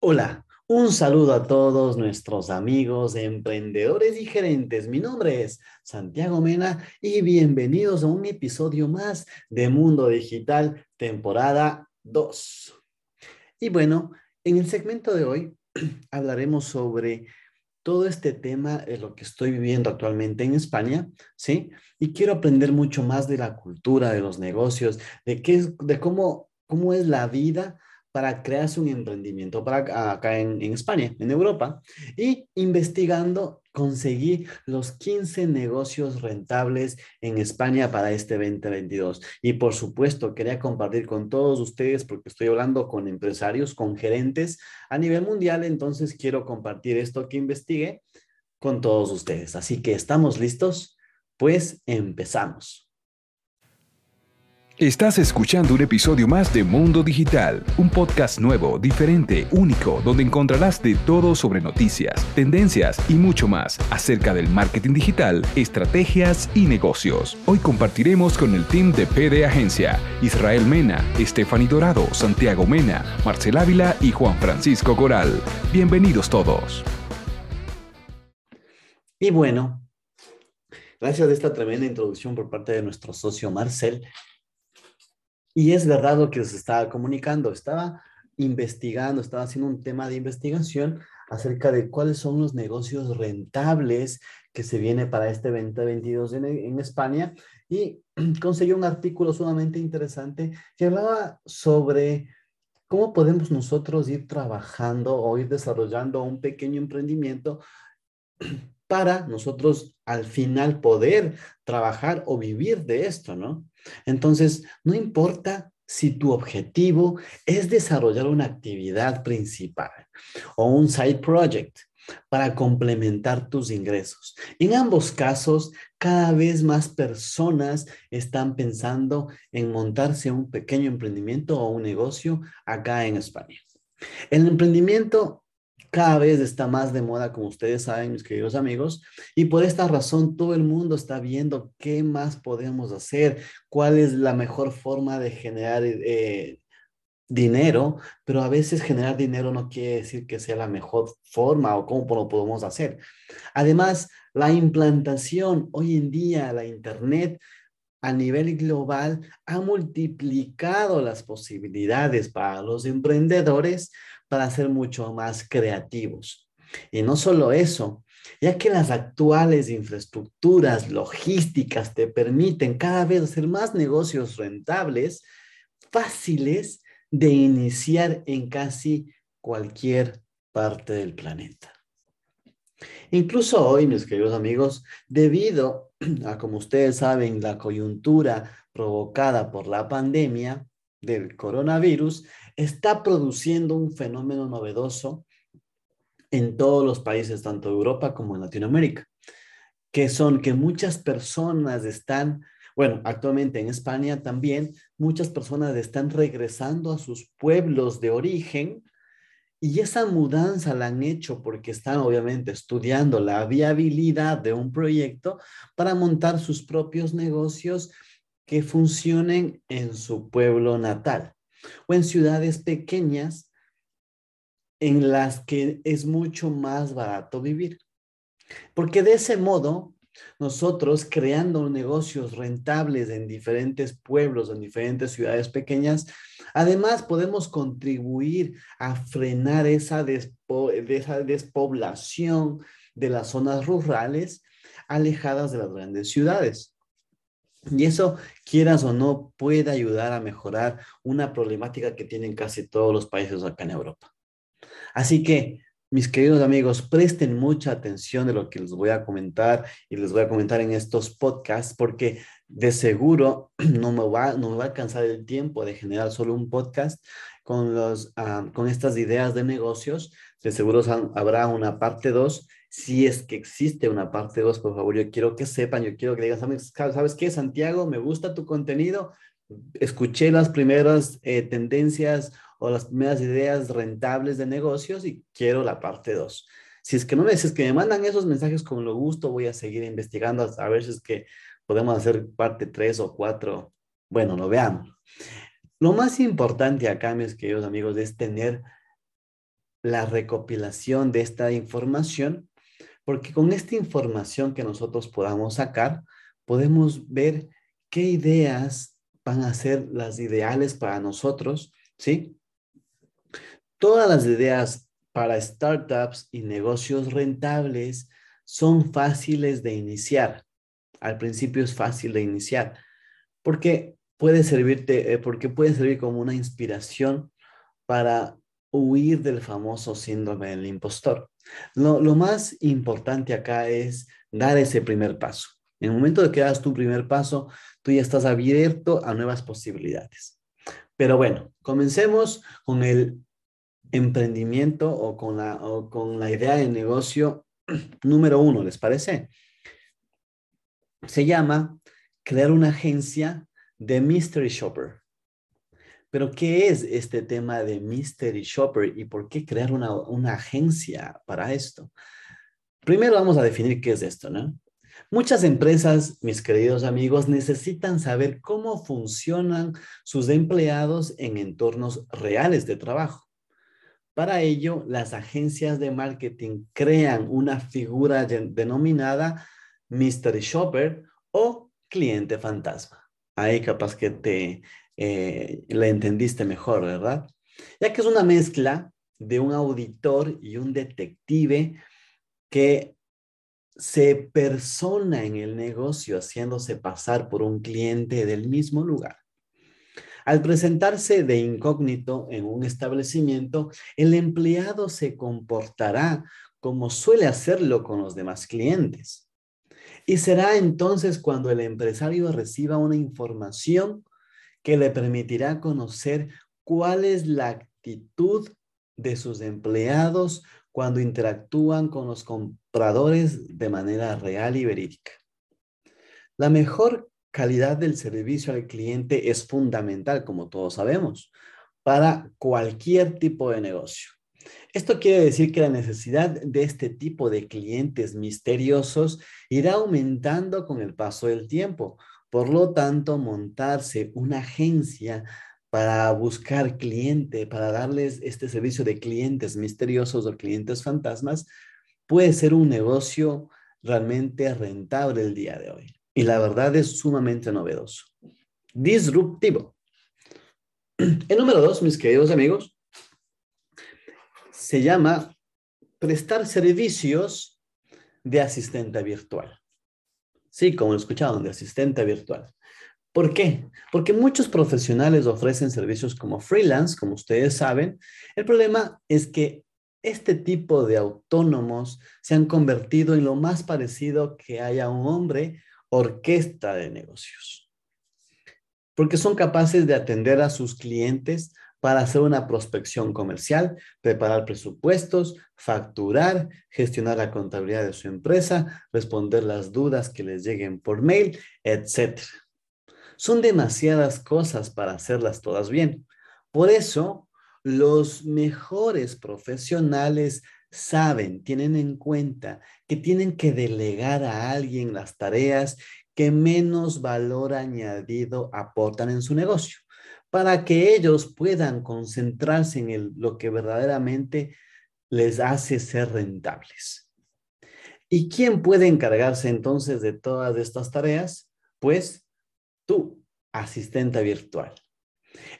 Hola, un saludo a todos nuestros amigos, emprendedores y gerentes. Mi nombre es Santiago Mena y bienvenidos a un episodio más de Mundo Digital, temporada 2. Y bueno, en el segmento de hoy hablaremos sobre todo este tema de lo que estoy viviendo actualmente en España, ¿sí? Y quiero aprender mucho más de la cultura, de los negocios, de qué es, de cómo, cómo es la vida para crearse un emprendimiento para acá en, en, España, en Europa, y investigando conseguí los 15 negocios rentables en España para este 2022. Y por supuesto, quería compartir con todos ustedes porque estoy hablando con empresarios, con gerentes a nivel mundial, entonces quiero compartir esto que investigué con todos ustedes. Así que, ¿estamos listos? Pues empezamos. Estás escuchando un episodio más de Mundo Digital, un podcast nuevo, diferente, único, donde encontrarás de todo sobre noticias, tendencias y mucho más acerca del marketing digital, estrategias y negocios. Hoy compartiremos con el team de PD Agencia, Israel Mena, Stephanie Dorado, Santiago Mena, Marcel Ávila y Juan Francisco Coral. Bienvenidos todos. Y bueno, gracias a esta tremenda introducción por parte de nuestro socio Marcel, y es verdad lo que se estaba comunicando. Estaba investigando, estaba haciendo un tema de investigación acerca de cuáles son los negocios rentables que se viene para este 2022 en, en España y conseguí un artículo sumamente interesante que hablaba sobre cómo podemos nosotros ir trabajando o ir desarrollando un pequeño emprendimiento para nosotros al final poder trabajar o vivir de esto, ¿no? Entonces, no importa si tu objetivo es desarrollar una actividad principal o un side project para complementar tus ingresos. En ambos casos, cada vez más personas están pensando en montarse un pequeño emprendimiento o un negocio acá en España. El emprendimiento cada vez está más de moda, como ustedes saben, mis queridos amigos, y por esta razón todo el mundo está viendo qué más podemos hacer, cuál es la mejor forma de generar eh, dinero, pero a veces generar dinero no quiere decir que sea la mejor forma o cómo lo podemos hacer. Además, la implantación hoy en día, la Internet, a nivel global ha multiplicado las posibilidades para los emprendedores para ser mucho más creativos. Y no solo eso, ya que las actuales infraestructuras logísticas te permiten cada vez hacer más negocios rentables, fáciles de iniciar en casi cualquier parte del planeta. Incluso hoy, mis queridos amigos, debido como ustedes saben, la coyuntura provocada por la pandemia del coronavirus, está produciendo un fenómeno novedoso en todos los países, tanto Europa como en Latinoamérica, que son que muchas personas están, bueno, actualmente en España también, muchas personas están regresando a sus pueblos de origen y esa mudanza la han hecho porque están obviamente estudiando la viabilidad de un proyecto para montar sus propios negocios que funcionen en su pueblo natal o en ciudades pequeñas en las que es mucho más barato vivir. Porque de ese modo, nosotros creando negocios rentables en diferentes pueblos, en diferentes ciudades pequeñas, además podemos contribuir a frenar esa, esa despoblación de las zonas rurales alejadas de las grandes ciudades. Y eso, quieras o no, puede ayudar a mejorar una problemática que tienen casi todos los países acá en Europa. Así que, mis queridos amigos, presten mucha atención de lo que les voy a comentar y les voy a comentar en estos podcasts, porque de seguro no me va, no me va a alcanzar el tiempo de generar solo un podcast con, los, ah, con estas ideas de negocios. De seguro habrá una parte 2 si es que existe una parte 2, por favor, yo quiero que sepan, yo quiero que digan, ¿sabes qué, Santiago? Me gusta tu contenido. Escuché las primeras eh, tendencias o las primeras ideas rentables de negocios y quiero la parte 2. Si es que no me dices que me mandan esos mensajes con lo gusto, voy a seguir investigando a ver si es que podemos hacer parte 3 o 4. Bueno, lo veamos. Lo más importante acá, mis queridos amigos, es tener la recopilación de esta información, porque con esta información que nosotros podamos sacar, podemos ver qué ideas van a ser las ideales para nosotros, ¿sí? Todas las ideas para startups y negocios rentables son fáciles de iniciar. Al principio es fácil de iniciar porque puede servirte, eh, porque puede servir como una inspiración para huir del famoso síndrome del impostor. Lo, lo, más importante acá es dar ese primer paso. En el momento de que das tu primer paso, tú ya estás abierto a nuevas posibilidades. Pero bueno, comencemos con el emprendimiento o con la, o con la idea de negocio número uno, ¿les parece? Se llama crear una agencia de Mystery Shopper. Pero, ¿qué es este tema de Mystery Shopper y por qué crear una, una agencia para esto? Primero vamos a definir qué es esto, ¿no? Muchas empresas, mis queridos amigos, necesitan saber cómo funcionan sus empleados en entornos reales de trabajo. Para ello, las agencias de marketing crean una figura denominada Mystery Shopper o cliente fantasma. Ahí capaz que te eh, le entendiste mejor, ¿verdad? Ya que es una mezcla de un auditor y un detective que se persona en el negocio haciéndose pasar por un cliente del mismo lugar. Al presentarse de incógnito en un establecimiento, el empleado se comportará como suele hacerlo con los demás clientes. Y será entonces cuando el empresario reciba una información que le permitirá conocer cuál es la actitud de sus empleados cuando interactúan con los compradores de manera real y verídica. La mejor calidad del servicio al cliente es fundamental, como todos sabemos, para cualquier tipo de negocio. Esto quiere decir que la necesidad de este tipo de clientes misteriosos irá aumentando con el paso del tiempo. Por lo tanto, montarse una agencia para buscar cliente, para darles este servicio de clientes misteriosos o clientes fantasmas, puede ser un negocio realmente rentable el día de hoy y la verdad es sumamente novedoso. Disruptivo. El número dos, mis queridos amigos, se llama prestar servicios de asistente virtual. Sí, como lo escucharon, de asistente virtual. ¿Por qué? Porque muchos profesionales ofrecen servicios como freelance, como ustedes saben. El problema es que este tipo de autónomos se han convertido en lo más parecido que haya un hombre orquesta de negocios, porque son capaces de atender a sus clientes para hacer una prospección comercial, preparar presupuestos, facturar, gestionar la contabilidad de su empresa, responder las dudas que les lleguen por mail, etc. Son demasiadas cosas para hacerlas todas bien. Por eso, los mejores profesionales saben, tienen en cuenta que tienen que delegar a alguien las tareas que menos valor añadido aportan en su negocio, para que ellos puedan concentrarse en lo que verdaderamente les hace ser rentables. ¿Y quién puede encargarse entonces de todas estas tareas? Pues tú, asistente virtual.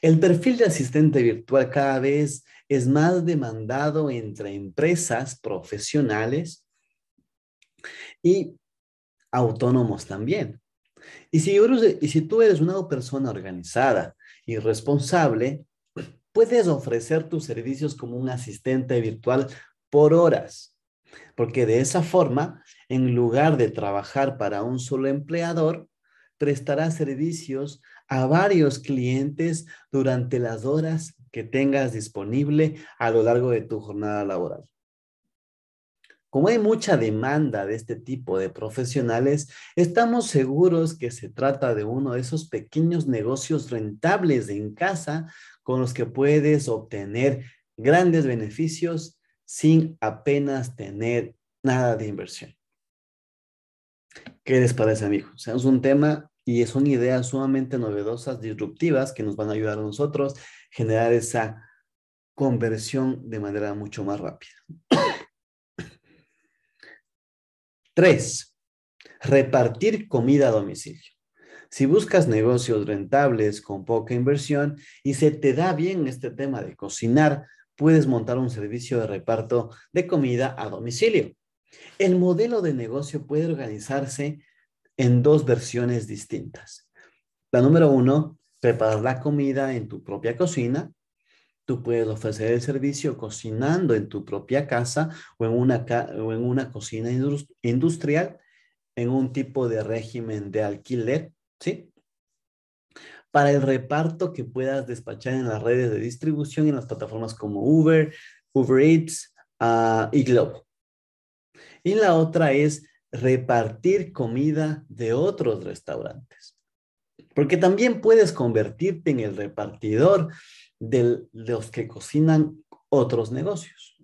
El perfil de asistente virtual cada vez es más demandado entre empresas profesionales y autónomos también. Y si, y si tú eres una persona organizada y responsable, puedes ofrecer tus servicios como un asistente virtual por horas, porque de esa forma, en lugar de trabajar para un solo empleador, prestarás servicios a varios clientes durante las horas que tengas disponible a lo largo de tu jornada laboral. Como hay mucha demanda de este tipo de profesionales, estamos seguros que se trata de uno de esos pequeños negocios rentables en casa con los que puedes obtener grandes beneficios sin apenas tener nada de inversión. ¿Qué les parece, amigos? Es un tema y son ideas sumamente novedosas, disruptivas, que nos van a ayudar a nosotros a generar esa conversión de manera mucho más rápida. Tres, repartir comida a domicilio. Si buscas negocios rentables con poca inversión y se te da bien este tema de cocinar, puedes montar un servicio de reparto de comida a domicilio. El modelo de negocio puede organizarse en dos versiones distintas. La número uno, preparar la comida en tu propia cocina. Tú puedes ofrecer el servicio cocinando en tu propia casa o en una, o en una cocina industrial en un tipo de régimen de alquiler ¿sí? Para el reparto que puedas despachar en las redes de distribución y en las plataformas como Uber, Uber Eats uh, y Globo. Y la otra es repartir comida de otros restaurantes. Porque también puedes convertirte en el repartidor de los que cocinan otros negocios.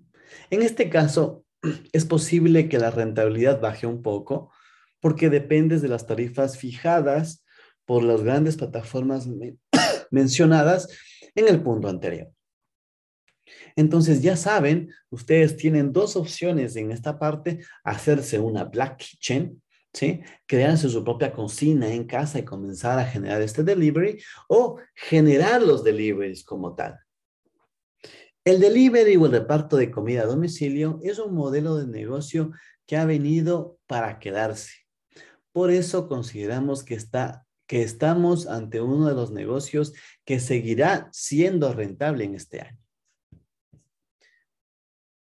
En este caso, es posible que la rentabilidad baje un poco porque dependes de las tarifas fijadas por las grandes plataformas mencionadas en el punto anterior. Entonces ya saben, ustedes tienen dos opciones en esta parte, hacerse una black kitchen, ¿sí? Crearse su propia cocina en casa y comenzar a generar este delivery o generar los deliveries como tal. El delivery o el reparto de comida a domicilio es un modelo de negocio que ha venido para quedarse. Por eso consideramos que está que estamos ante uno de los negocios que seguirá siendo rentable en este año.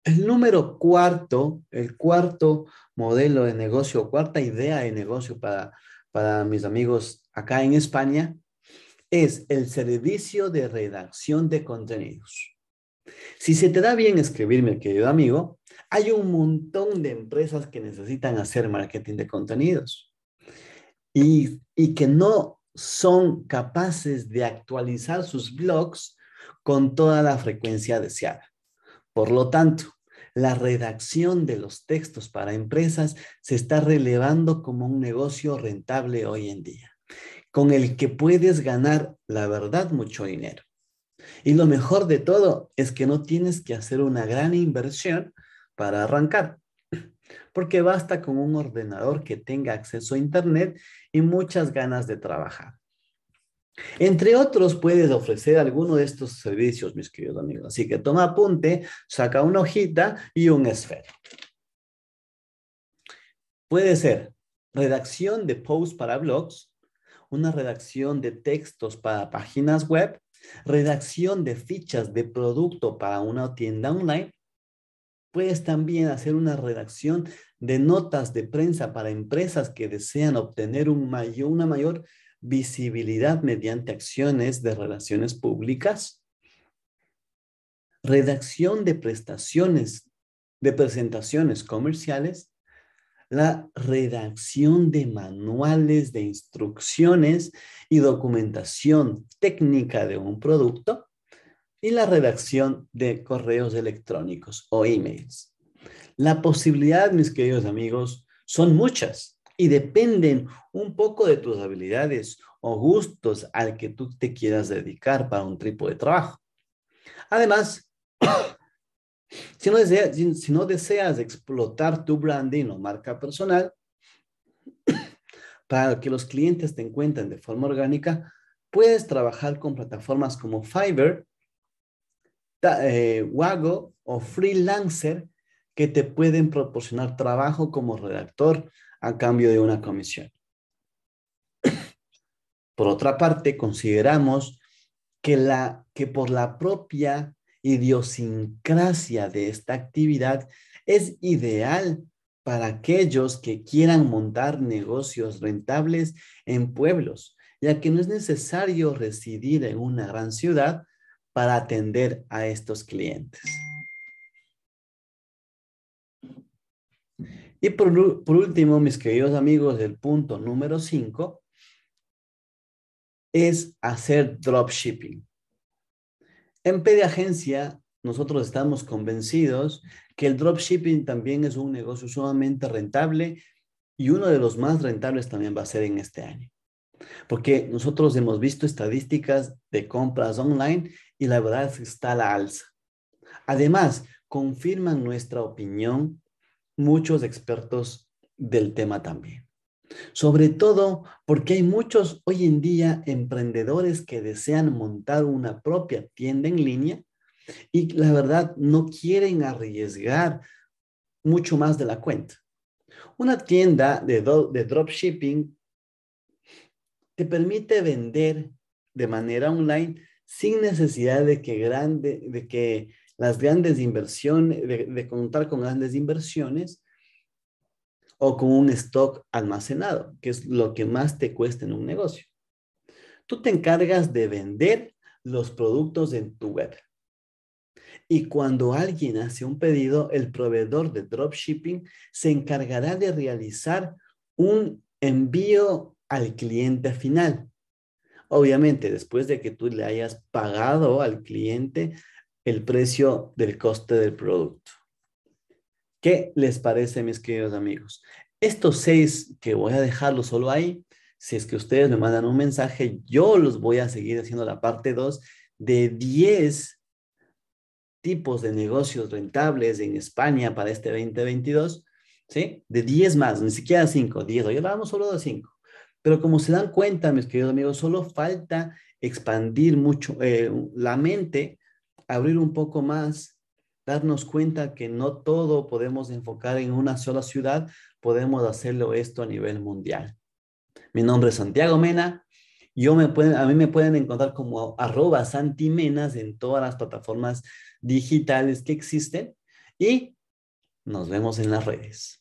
El número cuarto, el cuarto modelo de negocio, cuarta idea de negocio para, para mis amigos acá en España, es el servicio de redacción de contenidos. Si se te da bien escribirme, querido amigo, hay un montón de empresas que necesitan hacer marketing de contenidos y, que no son capaces de actualizar sus blogs con toda la frecuencia deseada. Por lo tanto, la redacción de los textos para empresas se está relevando como un negocio rentable hoy en día, con el que puedes ganar, la verdad, mucho dinero. Y lo mejor de todo es que no tienes que hacer una gran inversión para arrancar porque basta con un ordenador que tenga acceso a Internet y muchas ganas de trabajar. Entre otros, puedes ofrecer alguno de estos servicios, mis queridos amigos. Así que toma apunte, saca una hojita y un esfero. Puede ser redacción de posts para blogs, una redacción de textos para páginas web, redacción de fichas de producto para una tienda online, Puedes también hacer una redacción de notas de prensa para empresas que desean obtener un una mayor visibilidad mediante acciones de relaciones públicas. Redacción de prestaciones, de presentaciones comerciales. La redacción de manuales de instrucciones y documentación técnica de un producto y la redacción de correos electrónicos o emails. La posibilidad, mis queridos amigos, son muchas y dependen un poco de tus habilidades o gustos al que tú te quieras dedicar para un tipo de trabajo. Además, si no, deseas, explotar tu branding o marca personal, para que los clientes te encuentren de forma orgánica, puedes trabajar con plataformas como Fiverr eh, Wago o freelancer que te pueden proporcionar trabajo como redactor a cambio de una comisión. Por otra parte, consideramos que, la, que por la propia idiosincrasia de esta actividad es ideal para aquellos que quieran montar negocios rentables en pueblos, ya que no es necesario residir en una gran ciudad para atender a estos clientes. Y por, último, mis queridos amigos, el punto número 5 es hacer dropshipping. En PD Agencia, nosotros estamos convencidos que el dropshipping también es un negocio sumamente rentable y uno de los más rentables también va a ser en este año. Porque nosotros hemos visto estadísticas de compras online y la verdad está a la alza. Además, confirman nuestra opinión muchos expertos del tema también. Sobre todo porque hay muchos hoy en día emprendedores que desean montar una propia tienda en línea y la verdad no quieren arriesgar mucho más de la cuenta. Una tienda de, de dropshipping te permite vender de manera online sin necesidad de que, grande, de que las grandes inversiones, de, contar con grandes inversiones o con un stock almacenado, que es lo que más te cuesta en un negocio. Tú te encargas de vender los productos en tu web. Y cuando alguien hace un pedido, el proveedor de dropshipping se encargará de realizar un envío al cliente final. Obviamente, después de que tú le hayas pagado al cliente el precio del coste del producto. ¿Qué les parece, mis queridos amigos? Estos seis que voy a dejarlo solo ahí, si es que ustedes me mandan un mensaje, yo los voy a seguir haciendo la parte 2 de 10 tipos de negocios rentables en España para este 2022, ¿sí? De 10 más, ni siquiera 5, 10, hoy hablamos solo de 5. Pero como se dan cuenta, mis queridos amigos, solo falta expandir mucho eh, la mente, abrir un poco más, darnos cuenta que no todo podemos enfocar en una sola ciudad, podemos hacerlo esto a nivel mundial. Mi nombre es Santiago Mena. Yo me pueden, a mí me pueden encontrar como arroba santimenas en todas las plataformas digitales que existen y nos vemos en las redes.